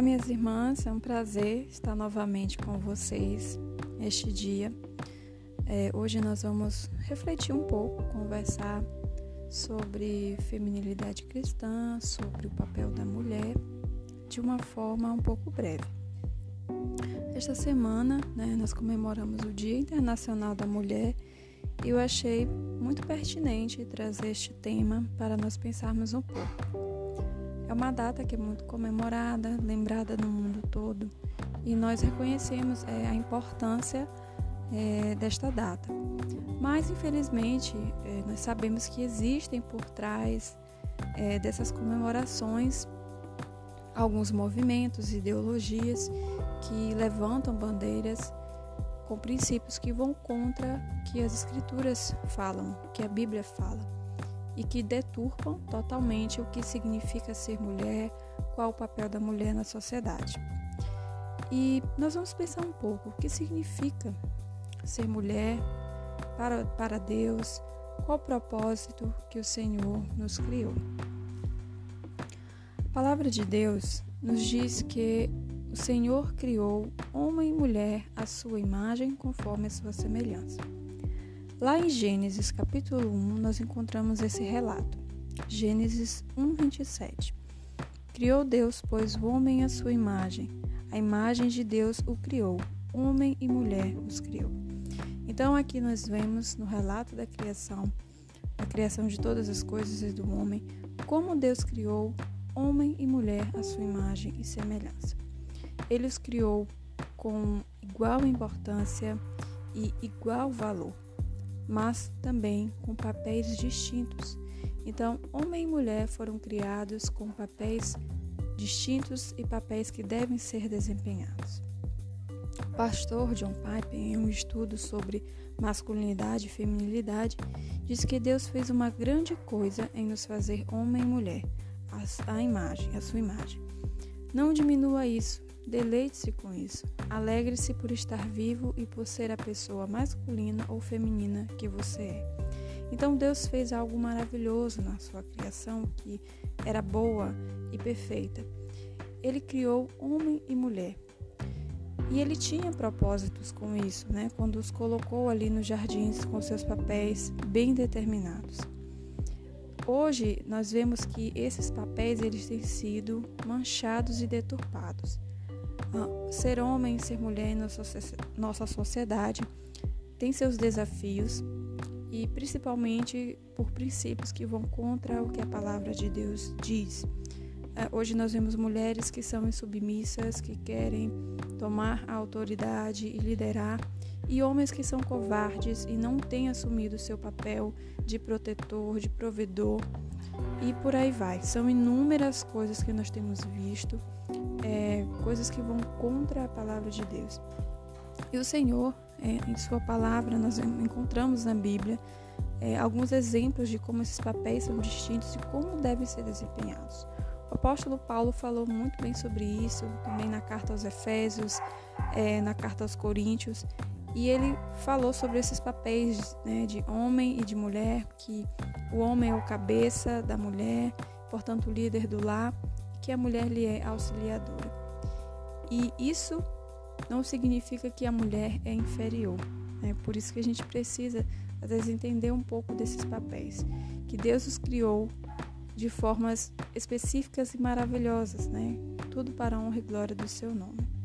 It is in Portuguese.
Olá, minhas irmãs, é um prazer estar novamente com vocês este dia. É, hoje nós vamos refletir um pouco, conversar sobre feminilidade cristã, sobre o papel da mulher, de uma forma um pouco breve. Esta semana, né, nós comemoramos o Dia Internacional da Mulher e eu achei muito pertinente trazer este tema para nós pensarmos um pouco. É uma data que é muito comemorada, lembrada no mundo todo, e nós reconhecemos é, a importância é, desta data. Mas, infelizmente, é, nós sabemos que existem por trás é, dessas comemorações alguns movimentos, ideologias que levantam bandeiras com princípios que vão contra que as escrituras falam, que a Bíblia fala e que deturpam totalmente o que significa ser mulher, qual o papel da mulher na sociedade. E nós vamos pensar um pouco o que significa ser mulher para, para Deus, qual o propósito que o Senhor nos criou. A palavra de Deus nos diz que o Senhor criou homem e mulher à sua imagem conforme a sua semelhança. Lá em Gênesis capítulo 1, nós encontramos esse relato. Gênesis 1:27. Criou Deus, pois, o homem à sua imagem. A imagem de Deus o criou. Homem e mulher os criou. Então aqui nós vemos no relato da criação, a criação de todas as coisas e do homem, como Deus criou homem e mulher à sua imagem e semelhança. Ele os criou com igual importância e igual valor mas também com papéis distintos. Então, homem e mulher foram criados com papéis distintos e papéis que devem ser desempenhados. O pastor John Piper, em um estudo sobre masculinidade e feminilidade, diz que Deus fez uma grande coisa em nos fazer homem e mulher, a imagem, a sua imagem. Não diminua isso, Deleite-se com isso. Alegre-se por estar vivo e por ser a pessoa masculina ou feminina que você é. Então Deus fez algo maravilhoso na sua criação que era boa e perfeita. Ele criou homem e mulher. E ele tinha propósitos com isso, né? Quando os colocou ali nos jardins com seus papéis bem determinados. Hoje nós vemos que esses papéis eles têm sido manchados e deturpados. Ah, ser homem ser mulher em nossa sociedade tem seus desafios e principalmente por princípios que vão contra o que a palavra de Deus diz. Ah, hoje nós vemos mulheres que são insubmissas, que querem tomar a autoridade e liderar, e homens que são covardes e não têm assumido seu papel de protetor, de provedor, e por aí vai. São inúmeras coisas que nós temos visto é, coisas que vão contra a palavra de Deus. E o Senhor, é, em Sua palavra, nós encontramos na Bíblia é, alguns exemplos de como esses papéis são distintos e como devem ser desempenhados. O apóstolo Paulo falou muito bem sobre isso, também na carta aos Efésios, é, na carta aos Coríntios, e ele falou sobre esses papéis né, de homem e de mulher, que o homem é o cabeça da mulher, portanto, o líder do lar, que a mulher lhe é auxiliadora. E isso não significa que a mulher é inferior. É por isso que a gente precisa, às vezes, entender um pouco desses papéis. Que Deus os criou de formas específicas e maravilhosas, né? Tudo para a honra e glória do seu nome.